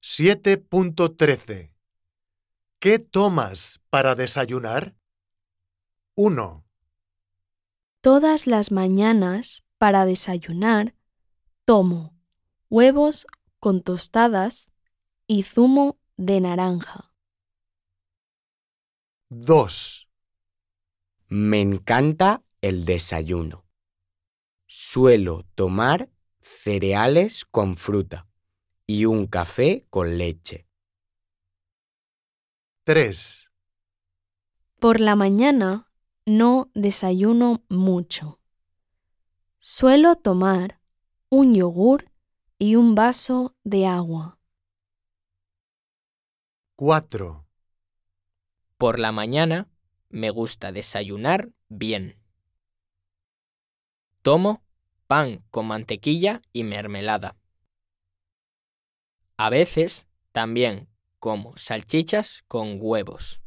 7.13 ¿Qué tomas para desayunar? 1, Todas las mañanas, para desayunar, tomo huevos con tostadas y zumo de naranja. 2, Me encanta el desayuno. Suelo tomar cereales con fruta y un café con leche. 3, Por la mañana no desayuno mucho. Suelo tomar un yogur y un vaso de agua. 4, Por la mañana me gusta desayunar bien. Tomo pan con mantequilla y mermelada. A veces también como salchichas con huevos.